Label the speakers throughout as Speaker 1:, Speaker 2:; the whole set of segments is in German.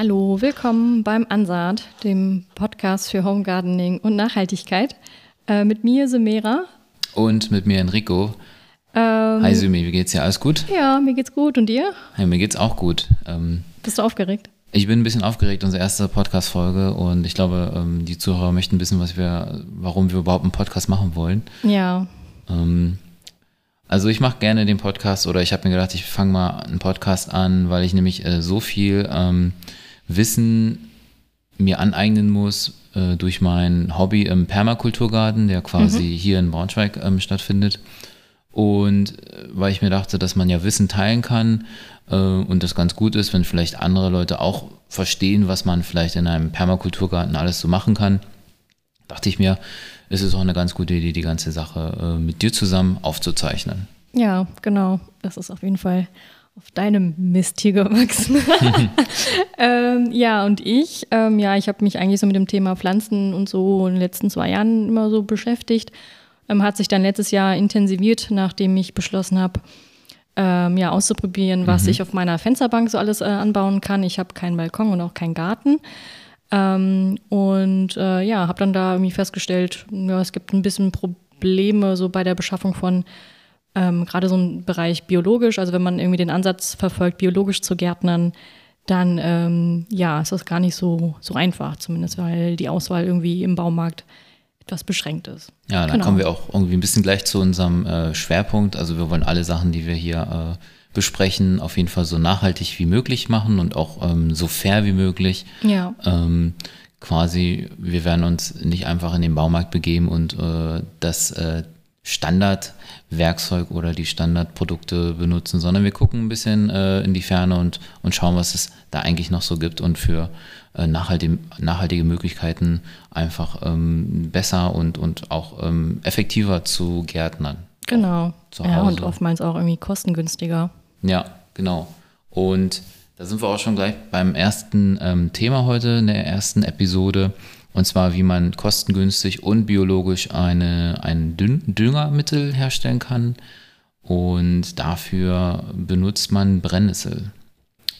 Speaker 1: Hallo, willkommen beim Ansaat, dem Podcast für Home Gardening und Nachhaltigkeit. Äh, mit mir Semera.
Speaker 2: Und mit mir Enrico. Ähm, Hi Sumi, wie geht's dir? Alles gut?
Speaker 1: Ja, mir geht's gut. Und dir?
Speaker 2: Hey, mir geht's auch gut. Ähm,
Speaker 1: Bist du aufgeregt?
Speaker 2: Ich bin ein bisschen aufgeregt, unsere erste Podcast-Folge und ich glaube, ähm, die Zuhörer möchten wissen, was wir, warum wir überhaupt einen Podcast machen wollen.
Speaker 1: Ja.
Speaker 2: Ähm, also ich mache gerne den Podcast oder ich habe mir gedacht, ich fange mal einen Podcast an, weil ich nämlich äh, so viel ähm, Wissen mir aneignen muss äh, durch mein Hobby im Permakulturgarten, der quasi mhm. hier in Braunschweig ähm, stattfindet. Und äh, weil ich mir dachte, dass man ja Wissen teilen kann äh, und das ganz gut ist, wenn vielleicht andere Leute auch verstehen, was man vielleicht in einem Permakulturgarten alles so machen kann, dachte ich mir, ist es auch eine ganz gute Idee, die ganze Sache äh, mit dir zusammen aufzuzeichnen.
Speaker 1: Ja, genau. Das ist auf jeden Fall auf deinem Mist hier gewachsen. ähm, ja, und ich, ähm, ja, ich habe mich eigentlich so mit dem Thema Pflanzen und so in den letzten zwei Jahren immer so beschäftigt. Ähm, hat sich dann letztes Jahr intensiviert, nachdem ich beschlossen habe, ähm, ja, auszuprobieren, was mhm. ich auf meiner Fensterbank so alles äh, anbauen kann. Ich habe keinen Balkon und auch keinen Garten. Ähm, und äh, ja, habe dann da irgendwie festgestellt, ja, es gibt ein bisschen Probleme so bei der Beschaffung von ähm, gerade so im Bereich biologisch. Also wenn man irgendwie den Ansatz verfolgt, biologisch zu gärtnern, dann ähm, ja, ist das gar nicht so, so einfach, zumindest weil die Auswahl irgendwie im Baumarkt etwas beschränkt ist.
Speaker 2: Ja, dann genau. kommen wir auch irgendwie ein bisschen gleich zu unserem äh, Schwerpunkt. Also wir wollen alle Sachen, die wir hier äh, besprechen, auf jeden Fall so nachhaltig wie möglich machen und auch ähm, so fair wie möglich.
Speaker 1: Ja.
Speaker 2: Ähm, quasi, wir werden uns nicht einfach in den Baumarkt begeben und äh, das äh, Standardwerkzeug oder die Standardprodukte benutzen, sondern wir gucken ein bisschen äh, in die Ferne und, und schauen, was es da eigentlich noch so gibt und für äh, nachhaltige, nachhaltige Möglichkeiten einfach ähm, besser und, und auch ähm, effektiver zu gärtnern.
Speaker 1: Genau. Ja, und oftmals auch irgendwie kostengünstiger.
Speaker 2: Ja, genau. Und da sind wir auch schon gleich beim ersten ähm, Thema heute in der ersten Episode. Und zwar, wie man kostengünstig und biologisch eine, ein Düngermittel herstellen kann. Und dafür benutzt man Brennnessel.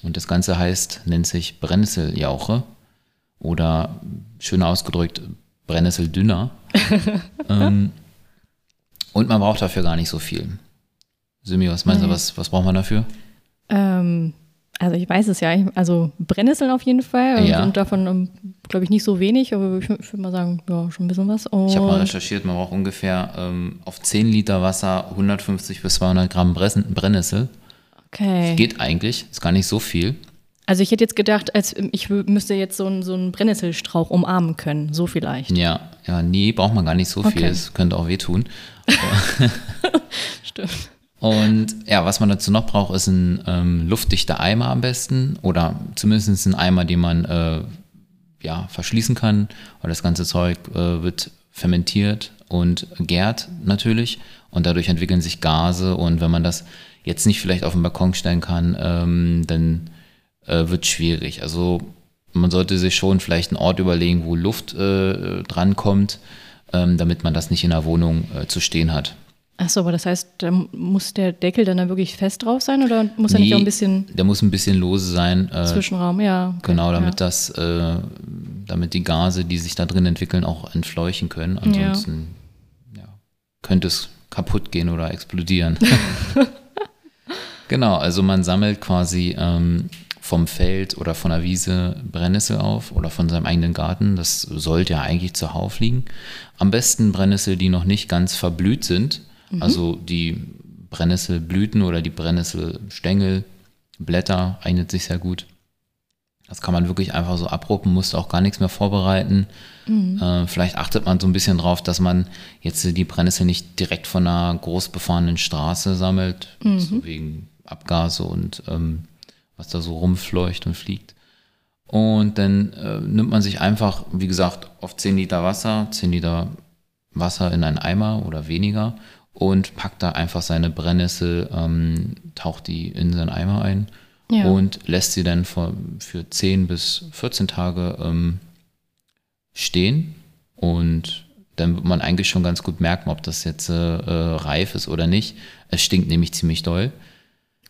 Speaker 2: Und das Ganze heißt, nennt sich Brennnesseljauche oder schöner ausgedrückt Brennnesseldünner. ähm, und man braucht dafür gar nicht so viel. Simi, was meinst du, was, was braucht man dafür?
Speaker 1: Ähm, also ich weiß es ja, also Brennnesseln auf jeden Fall
Speaker 2: ja.
Speaker 1: und davon ähm, glaube ich nicht so wenig, aber ich, würde mal sagen, ja, schon ein bisschen was. Und
Speaker 2: ich habe mal recherchiert, man braucht ungefähr ähm, auf 10 Liter Wasser 150 bis 200 Gramm Brennnessel.
Speaker 1: Okay.
Speaker 2: Das geht eigentlich, ist gar nicht so viel.
Speaker 1: Also ich hätte jetzt gedacht, als ich müsste jetzt so einen, so einen Brennnesselstrauch umarmen können, so vielleicht.
Speaker 2: Ja, ja, nee, braucht man gar nicht so viel, es könnte auch wehtun.
Speaker 1: Stimmt.
Speaker 2: Und ja, was man dazu noch braucht, ist ein ähm, luftdichter Eimer am besten oder zumindest ein Eimer, den man äh, ja, verschließen kann. Und das ganze Zeug äh, wird fermentiert und gärt natürlich und dadurch entwickeln sich Gase und wenn man das jetzt nicht vielleicht auf den Balkon stellen kann, ähm, dann äh, wird schwierig. Also man sollte sich schon vielleicht einen Ort überlegen, wo Luft äh, drankommt, ähm, damit man das nicht in der Wohnung äh, zu stehen hat.
Speaker 1: Achso, aber das heißt, da muss der Deckel dann da wirklich fest drauf sein oder muss er nee, nicht auch ein bisschen.
Speaker 2: Der muss ein bisschen lose sein.
Speaker 1: Äh, Zwischenraum, ja.
Speaker 2: Okay, genau, damit ja. das, äh, damit die Gase, die sich da drin entwickeln, auch entfleuchen können. Ansonsten ja. Ja, könnte es kaputt gehen oder explodieren. genau, also man sammelt quasi ähm, vom Feld oder von der Wiese Brennnessel auf oder von seinem eigenen Garten. Das sollte ja eigentlich zuhauf liegen. Am besten Brennnessel, die noch nicht ganz verblüht sind Mhm. Also die Brennnesselblüten oder die Brennnesselstängel, Blätter eignet sich sehr gut. Das kann man wirklich einfach so abruppen, muss auch gar nichts mehr vorbereiten. Mhm. Äh, vielleicht achtet man so ein bisschen drauf, dass man jetzt die Brennnessel nicht direkt von einer groß befahrenen Straße sammelt, mhm. so wegen Abgase und ähm, was da so rumfleucht und fliegt. Und dann äh, nimmt man sich einfach, wie gesagt, auf 10 Liter Wasser, 10 Liter Wasser in einen Eimer oder weniger und packt da einfach seine Brennnessel, ähm, taucht die in seinen Eimer ein ja. und lässt sie dann für, für 10 bis 14 Tage ähm, stehen. Und dann wird man eigentlich schon ganz gut merken, ob das jetzt äh, reif ist oder nicht. Es stinkt nämlich ziemlich doll.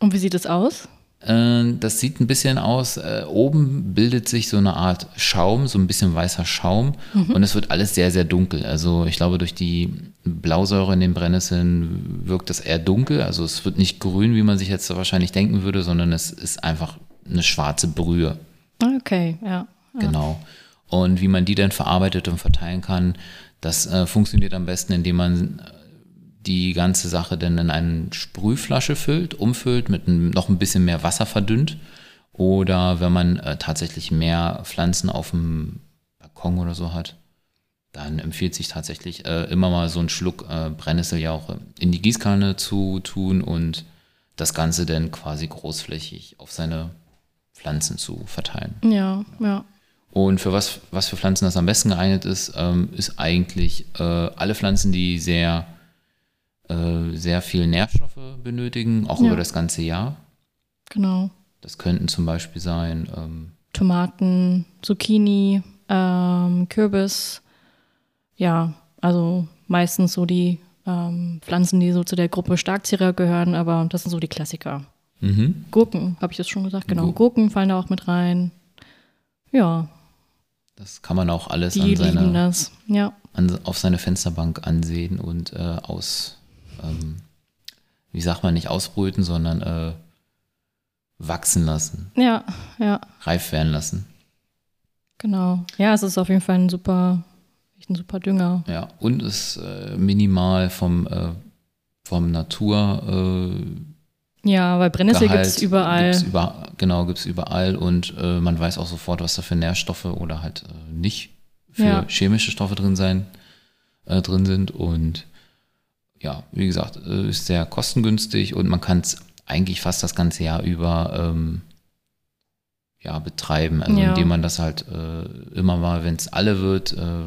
Speaker 1: Und wie sieht es aus?
Speaker 2: Äh, das sieht ein bisschen aus. Äh, oben bildet sich so eine Art Schaum, so ein bisschen weißer Schaum mhm. und es wird alles sehr, sehr dunkel. Also ich glaube, durch die Blausäure in den Brennnesseln wirkt das eher dunkel. Also es wird nicht grün, wie man sich jetzt wahrscheinlich denken würde, sondern es ist einfach eine schwarze Brühe.
Speaker 1: Okay, ja. ja.
Speaker 2: Genau. Und wie man die dann verarbeitet und verteilen kann, das äh, funktioniert am besten, indem man die ganze Sache dann in eine Sprühflasche füllt, umfüllt, mit noch ein bisschen mehr Wasser verdünnt. Oder wenn man äh, tatsächlich mehr Pflanzen auf dem Balkon oder so hat, dann empfiehlt sich tatsächlich äh, immer mal so einen Schluck äh, Brennnesseljauche in die Gießkanne zu tun und das Ganze dann quasi großflächig auf seine Pflanzen zu verteilen.
Speaker 1: Ja, ja.
Speaker 2: Und für was, was für Pflanzen das am besten geeignet ist, ähm, ist eigentlich äh, alle Pflanzen, die sehr äh, sehr viel Nährstoffe benötigen, auch ja. über das ganze Jahr.
Speaker 1: Genau.
Speaker 2: Das könnten zum Beispiel sein ähm,
Speaker 1: Tomaten, Zucchini, ähm, Kürbis. Ja, also meistens so die ähm, Pflanzen, die so zu der Gruppe Starkzieher gehören, aber das sind so die Klassiker. Mhm. Gurken, habe ich das schon gesagt? Genau, Gur Gurken fallen da auch mit rein. Ja.
Speaker 2: Das kann man auch alles
Speaker 1: an seine, ja.
Speaker 2: an, auf seine Fensterbank ansehen und äh, aus, ähm, wie sagt man, nicht ausbrüten, sondern äh, wachsen lassen.
Speaker 1: Ja, ja.
Speaker 2: Reif werden lassen.
Speaker 1: Genau. Ja, es ist auf jeden Fall ein super, ein super Dünger.
Speaker 2: Ja, und ist äh, minimal vom, äh, vom Natur. Äh,
Speaker 1: ja, weil Brennnessel gibt es überall.
Speaker 2: Gibt's über, genau, gibt es überall und äh, man weiß auch sofort, was da für Nährstoffe oder halt äh, nicht für ja. chemische Stoffe drin sein, äh, drin sind. Und ja, wie gesagt, äh, ist sehr kostengünstig und man kann es eigentlich fast das ganze Jahr über ähm, ja, betreiben. Also ja. indem man das halt äh, immer mal, wenn es alle wird, äh,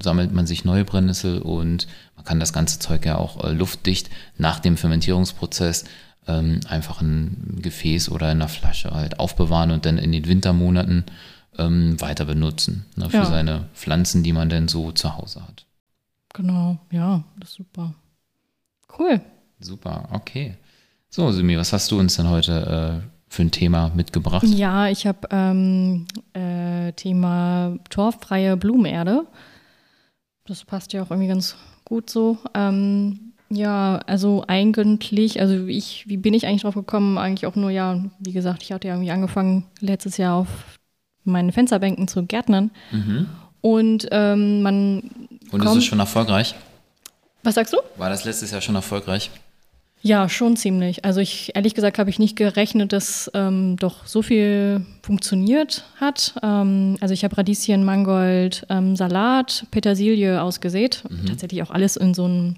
Speaker 2: sammelt man sich neue Brennnessel und man kann das ganze Zeug ja auch äh, luftdicht nach dem Fermentierungsprozess ähm, einfach ein Gefäß oder in einer Flasche halt aufbewahren und dann in den Wintermonaten ähm, weiter benutzen ne, für ja. seine Pflanzen, die man denn so zu Hause hat.
Speaker 1: Genau, ja, das ist super. Cool.
Speaker 2: Super, okay. So, Simi, was hast du uns denn heute äh, für ein Thema mitgebracht?
Speaker 1: Ja, ich habe ähm, äh, Thema torffreie Blumenerde. Das passt ja auch irgendwie ganz gut so. Ähm, ja, also eigentlich, also ich, wie bin ich eigentlich drauf gekommen? Eigentlich auch nur, ja, wie gesagt, ich hatte ja irgendwie angefangen, letztes Jahr auf meinen Fensterbänken zu gärtnern. Mhm. Und ähm, man.
Speaker 2: Und kommt, ist es schon erfolgreich?
Speaker 1: Was sagst du?
Speaker 2: War das letztes Jahr schon erfolgreich?
Speaker 1: Ja, schon ziemlich. Also ich ehrlich gesagt habe ich nicht gerechnet, dass ähm, doch so viel funktioniert hat. Ähm, also ich habe Radieschen, Mangold, ähm, Salat, Petersilie ausgesät. Mhm. Tatsächlich auch alles in so einem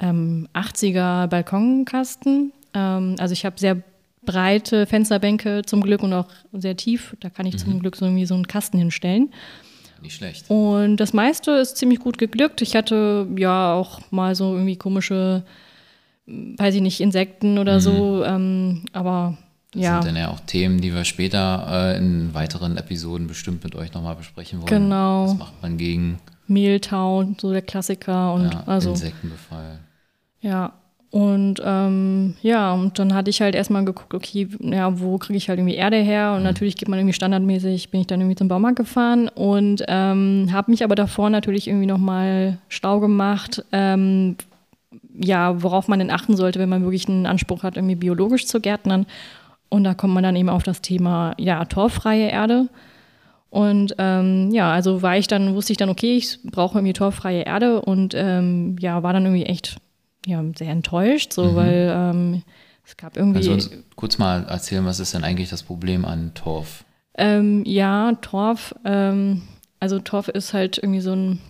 Speaker 1: 80er ähm, Balkonkasten. Ähm, also ich habe sehr breite Fensterbänke zum Glück und auch sehr tief. Da kann ich mhm. zum Glück so irgendwie so einen Kasten hinstellen.
Speaker 2: Nicht schlecht.
Speaker 1: Und das meiste ist ziemlich gut geglückt. Ich hatte ja auch mal so irgendwie komische, weiß ich nicht, Insekten oder mhm. so. Ähm, aber das ja.
Speaker 2: sind dann ja auch Themen, die wir später äh, in weiteren Episoden bestimmt mit euch nochmal besprechen wollen.
Speaker 1: Genau.
Speaker 2: Was macht man gegen
Speaker 1: Mehltau, so der Klassiker und
Speaker 2: ja,
Speaker 1: also
Speaker 2: Insektenbefall.
Speaker 1: Ja, und ähm, ja, und dann hatte ich halt erstmal geguckt, okay, ja, wo kriege ich halt irgendwie Erde her? Und mhm. natürlich geht man irgendwie standardmäßig, bin ich dann irgendwie zum Baumarkt gefahren und ähm, habe mich aber davor natürlich irgendwie nochmal schlau gemacht, ähm, ja, worauf man denn achten sollte, wenn man wirklich einen Anspruch hat, irgendwie biologisch zu gärtnern. Und da kommt man dann eben auf das Thema, ja, torffreie Erde. Und ähm, ja, also war ich dann, wusste ich dann, okay, ich brauche irgendwie torffreie Erde und ähm, ja, war dann irgendwie echt ja, sehr enttäuscht, so, mhm. weil ähm, es gab irgendwie. Also
Speaker 2: uns kurz mal erzählen, was ist denn eigentlich das Problem an Torf?
Speaker 1: Ähm, ja, Torf, ähm, also Torf ist halt irgendwie so ein,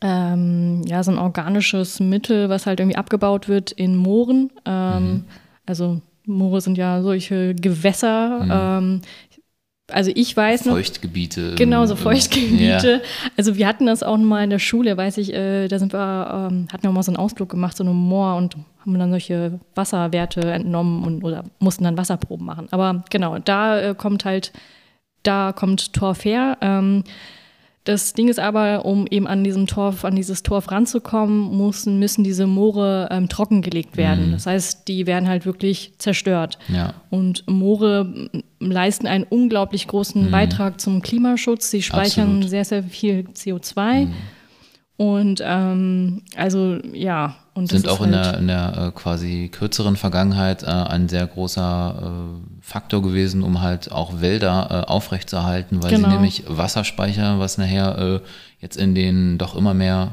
Speaker 1: ähm, ja, so ein organisches Mittel, was halt irgendwie abgebaut wird in Mooren. Ähm, mhm. Also Moore sind ja solche Gewässer. Mhm. Also ich weiß
Speaker 2: noch. Feuchtgebiete.
Speaker 1: Genau, so Feuchtgebiete. Ja. Also wir hatten das auch mal in der Schule, weiß ich, äh, da sind wir, ähm, hatten wir mal so einen Ausflug gemacht, so einem Moor und haben dann solche Wasserwerte entnommen und oder mussten dann Wasserproben machen. Aber genau, da äh, kommt halt, da kommt Torf her. Ähm, Das Ding ist aber, um eben an diesem Torf, an dieses Torf ranzukommen, müssen, müssen diese Moore ähm, trockengelegt werden.
Speaker 2: Mhm.
Speaker 1: Das heißt, die werden halt wirklich zerstört.
Speaker 2: Ja.
Speaker 1: Und Moore leisten einen unglaublich großen Beitrag zum Klimaschutz. Sie speichern
Speaker 2: Mhm. Absolut.
Speaker 1: sehr, sehr viel CO2. Und ähm, also ja, und das
Speaker 2: Sind
Speaker 1: ist
Speaker 2: auch in
Speaker 1: halt,
Speaker 2: der, in der äh, quasi kürzeren Vergangenheit äh, ein sehr großer äh, Faktor gewesen, um halt auch Wälder äh, aufrechtzuerhalten, weil
Speaker 1: Genau.
Speaker 2: sie nämlich Wasserspeicher, was nachher äh, jetzt in den doch immer mehr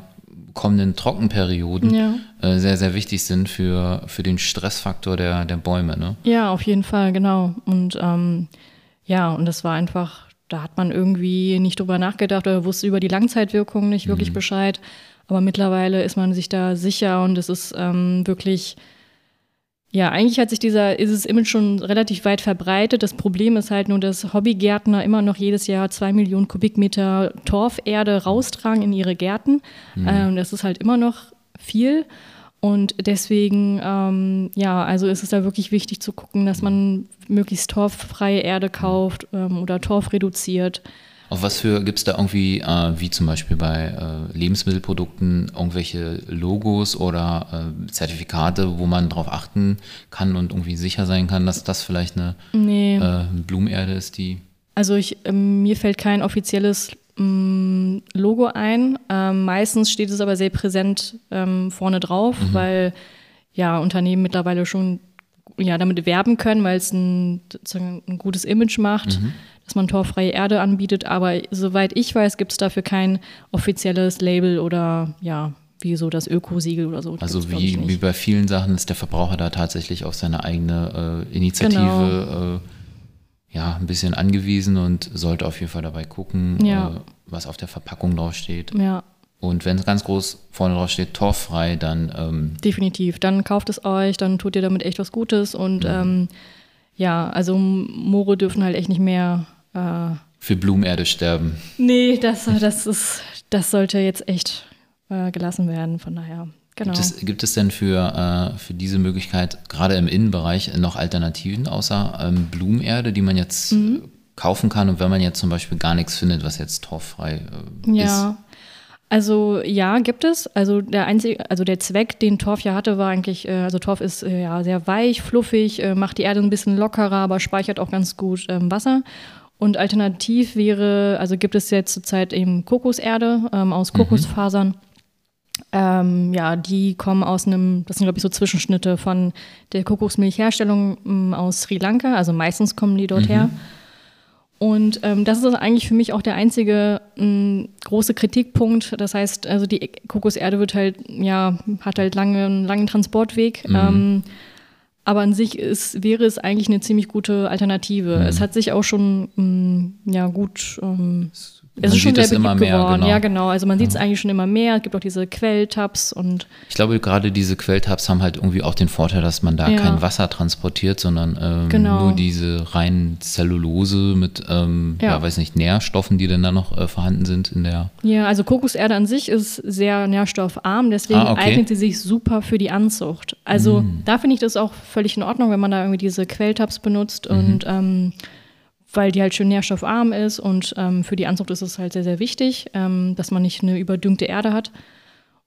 Speaker 2: kommenden Trockenperioden
Speaker 1: Ja.
Speaker 2: äh, sehr, sehr wichtig sind für, für den Stressfaktor der, der Bäume. Ne?
Speaker 1: Ja, auf jeden Fall, genau. Und ähm, ja, und das war einfach, da hat man irgendwie nicht drüber nachgedacht oder wusste über die Langzeitwirkungen nicht wirklich Bescheid. Aber mittlerweile ist man sich da sicher und es ist ähm, wirklich, ja, eigentlich hat sich dieser, ist das Image schon relativ weit verbreitet. Das Problem ist halt nur, dass Hobbygärtner immer noch jedes Jahr zwei Millionen Kubikmeter Torferde raustragen in ihre Gärten. Ähm, das ist halt immer noch viel. Und deswegen, ähm, ja, also ist es da wirklich wichtig zu gucken, dass man möglichst torffreie Erde kauft ähm, oder Torf reduziert.
Speaker 2: Auf was für gibt es da irgendwie, äh, wie zum Beispiel bei äh, Lebensmittelprodukten, irgendwelche Logos oder äh, Zertifikate, wo man darauf achten kann und irgendwie sicher sein kann, dass das vielleicht eine
Speaker 1: Nee.
Speaker 2: äh, Blumenerde ist, die.
Speaker 1: Also ich, ähm, mir fällt kein offizielles ähm, Logo ein. Ähm, meistens steht es aber sehr präsent ähm, vorne drauf, weil ja Unternehmen mittlerweile schon ja, damit werben können, weil es ein, ein gutes Image macht, dass man torfreie Erde anbietet. Aber soweit ich weiß, gibt es dafür kein offizielles Label oder ja, wie so das Ökosiegel oder so.
Speaker 2: Also wie, wie bei vielen Sachen ist der Verbraucher da tatsächlich auf seine eigene äh, Initiative
Speaker 1: Genau.
Speaker 2: äh, ja, ein bisschen angewiesen und sollte auf jeden Fall dabei gucken,
Speaker 1: Ja.
Speaker 2: äh, was auf der Verpackung draufsteht.
Speaker 1: Ja,
Speaker 2: Und wenn es ganz groß vorne drauf steht, torffrei, dann ähm,
Speaker 1: definitiv. Dann kauft es euch, dann tut ihr damit echt was Gutes und ähm, ja, also Moore dürfen halt echt nicht mehr. Äh,
Speaker 2: für Blumenerde sterben.
Speaker 1: nee, das, das ist, das sollte jetzt echt äh, gelassen werden. Von daher, genau.
Speaker 2: Gibt, es, gibt es denn für, äh, für diese Möglichkeit, gerade im Innenbereich, noch Alternativen außer ähm, Blumenerde, die man jetzt
Speaker 1: Mhm.
Speaker 2: kaufen kann? Und wenn man jetzt zum Beispiel gar nichts findet, was jetzt torffrei äh, ist?
Speaker 1: Ja. Also ja, gibt es. Also der einzige, also der Zweck, den Torf ja hatte, war eigentlich, äh, also Torf ist äh, ja sehr weich, fluffig, äh, macht die Erde ein bisschen lockerer, aber speichert auch ganz gut ähm, Wasser. Und alternativ wäre, also gibt es jetzt zurzeit eben Kokoserde ähm, aus Kokosfasern. Ähm, ja, die kommen aus einem, das sind glaube ich so Zwischenschnitte von der Kokosmilchherstellung ähm, aus Sri Lanka, also meistens kommen die dort her. Und ähm, das ist eigentlich für mich auch der einzige mh, große Kritikpunkt. Das heißt, also die Kokoserde wird halt, ja, hat halt lange, einen langen Transportweg. Ähm, aber an sich ist, wäre es eigentlich eine ziemlich gute Alternative. Es hat sich auch schon mh, ja, gut. Ähm,
Speaker 2: Man
Speaker 1: es ist schon
Speaker 2: sieht
Speaker 1: sehr
Speaker 2: es immer mehr,
Speaker 1: geworden.
Speaker 2: genau.
Speaker 1: Ja, genau. Also man sieht es eigentlich schon immer mehr. Es gibt auch diese Quelltabs und
Speaker 2: Ich glaube, gerade diese Quelltabs haben halt irgendwie auch den Vorteil, dass man da
Speaker 1: Ja.
Speaker 2: kein Wasser transportiert, sondern ähm,
Speaker 1: Genau.
Speaker 2: nur diese reinen Zellulose mit, ähm, ja.
Speaker 1: Ja.
Speaker 2: weiß nicht, Nährstoffen, die dann da noch äh, vorhanden sind in der.
Speaker 1: Ja, also Kokoserde an sich ist sehr nährstoffarm, deswegen
Speaker 2: Ah, okay. Mm.
Speaker 1: eignet sie sich super für die Anzucht. Also da finde ich das auch völlig in Ordnung, wenn man da irgendwie diese Quelltabs benutzt
Speaker 2: Mhm.
Speaker 1: und ähm, weil die halt schön nährstoffarm ist und ähm, für die Anzucht ist es halt sehr, sehr wichtig, ähm, dass man nicht eine überdüngte Erde hat.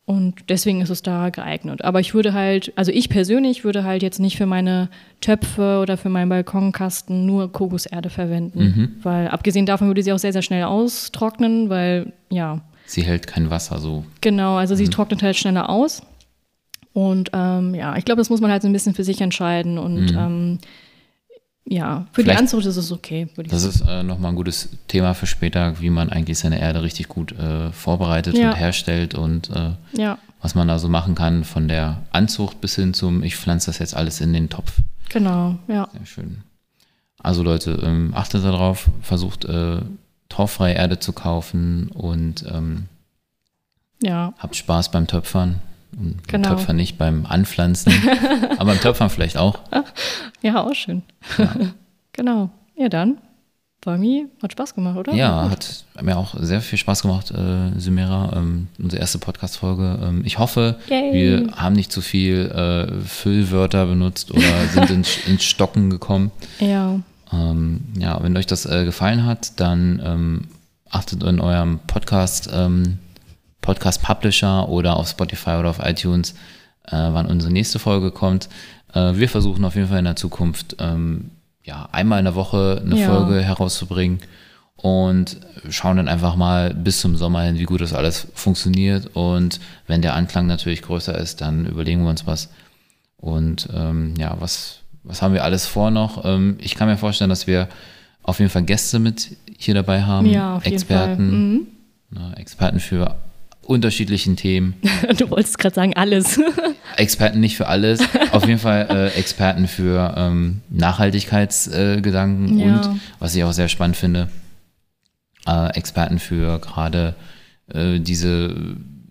Speaker 1: Und deswegen ist es da geeignet. Aber ich würde halt, also ich persönlich würde halt jetzt nicht für meine Töpfe oder für meinen Balkonkasten nur Kokoserde verwenden.
Speaker 2: Mhm.
Speaker 1: Weil abgesehen davon würde sie auch sehr, sehr schnell austrocknen, weil ja,
Speaker 2: Sie hält kein Wasser so.
Speaker 1: Genau, also
Speaker 2: Mhm.
Speaker 1: sie trocknet halt schneller aus. Und ähm, ja, ich glaube, das muss man halt so ein bisschen für sich entscheiden. Und ähm, ja, für.
Speaker 2: Vielleicht-
Speaker 1: die Anzucht ist es okay,
Speaker 2: Das
Speaker 1: sagen.
Speaker 2: ist äh, nochmal ein gutes Thema für später, wie man eigentlich seine Erde richtig gut äh, vorbereitet
Speaker 1: Ja.
Speaker 2: und herstellt und äh,
Speaker 1: Ja,
Speaker 2: was man da so machen kann, von der Anzucht bis hin zum, ich pflanze das jetzt alles in den Topf.
Speaker 1: genau, ja.
Speaker 2: Sehr schön. Also Leute, ähm, achtet darauf, versucht äh, torffreie Erde zu kaufen und ähm,
Speaker 1: Ja,
Speaker 2: habt Spaß beim Töpfern.
Speaker 1: Genau.
Speaker 2: Töpfern nicht, beim Anpflanzen. aber beim Töpfern vielleicht auch.
Speaker 1: ja, auch schön. genau. Ja, dann. Bäumi, hat Spaß gemacht, oder?
Speaker 2: Ja, hat mir auch sehr viel Spaß gemacht, äh, Symera, ähm, unsere erste Podcast-Folge. Ähm, ich hoffe,
Speaker 1: Yay.
Speaker 2: wir haben nicht zu viel äh, Füllwörter benutzt oder sind ins, ins Stocken gekommen.
Speaker 1: Ja,
Speaker 2: Ähm, ja, wenn euch das äh, gefallen hat, dann ähm, achtet in eurem Podcast, ähm, Podcast Publisher oder auf Spotify oder auf iTunes, äh, wann unsere nächste Folge kommt. Äh, wir versuchen auf jeden Fall in der Zukunft ähm, ja, einmal in der Woche eine
Speaker 1: Ja.
Speaker 2: Folge herauszubringen und schauen dann einfach mal bis zum Sommer hin, wie gut das alles funktioniert. Und wenn der Anklang natürlich größer ist, dann überlegen wir uns was. Und ähm, ja, was, was haben wir alles vor noch? Ähm, ich kann mir vorstellen, dass wir auf jeden Fall Gäste mit hier dabei haben.
Speaker 1: Ja,
Speaker 2: Experten.
Speaker 1: Mhm.
Speaker 2: ne, Experten für unterschiedlichen Themen.
Speaker 1: Du wolltest gerade sagen, alles.
Speaker 2: Experten nicht für alles, auf jeden Fall äh, Experten für ähm, Nachhaltigkeitsgedanken äh,
Speaker 1: Ja.
Speaker 2: und, was ich auch sehr spannend finde, äh, Experten für gerade äh, diese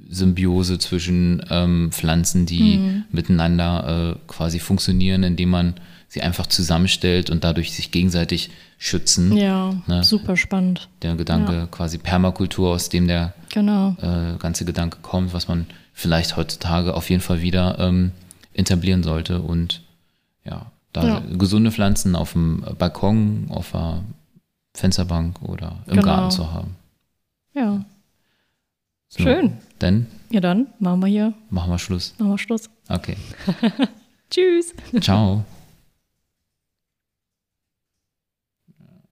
Speaker 2: Symbiose zwischen ähm, Pflanzen, die
Speaker 1: Mhm.
Speaker 2: miteinander äh, quasi funktionieren, indem man sie einfach zusammenstellt und dadurch sich gegenseitig schützen.
Speaker 1: ja,
Speaker 2: Ne?
Speaker 1: super spannend.
Speaker 2: Der Gedanke
Speaker 1: Ja.
Speaker 2: quasi Permakultur, aus dem der
Speaker 1: Genau.
Speaker 2: äh, ganze Gedanke kommt, was man vielleicht heutzutage auf jeden Fall wieder ähm, etablieren sollte und ja, da
Speaker 1: Ja.
Speaker 2: gesunde Pflanzen auf dem Balkon, auf der Fensterbank oder im
Speaker 1: Genau.
Speaker 2: Garten zu haben.
Speaker 1: Ja.
Speaker 2: So,
Speaker 1: Schön.
Speaker 2: Dann
Speaker 1: Ja, dann machen wir hier,
Speaker 2: machen wir Schluss.
Speaker 1: machen wir Schluss.
Speaker 2: Okay.
Speaker 1: Tschüss.
Speaker 2: Ciao.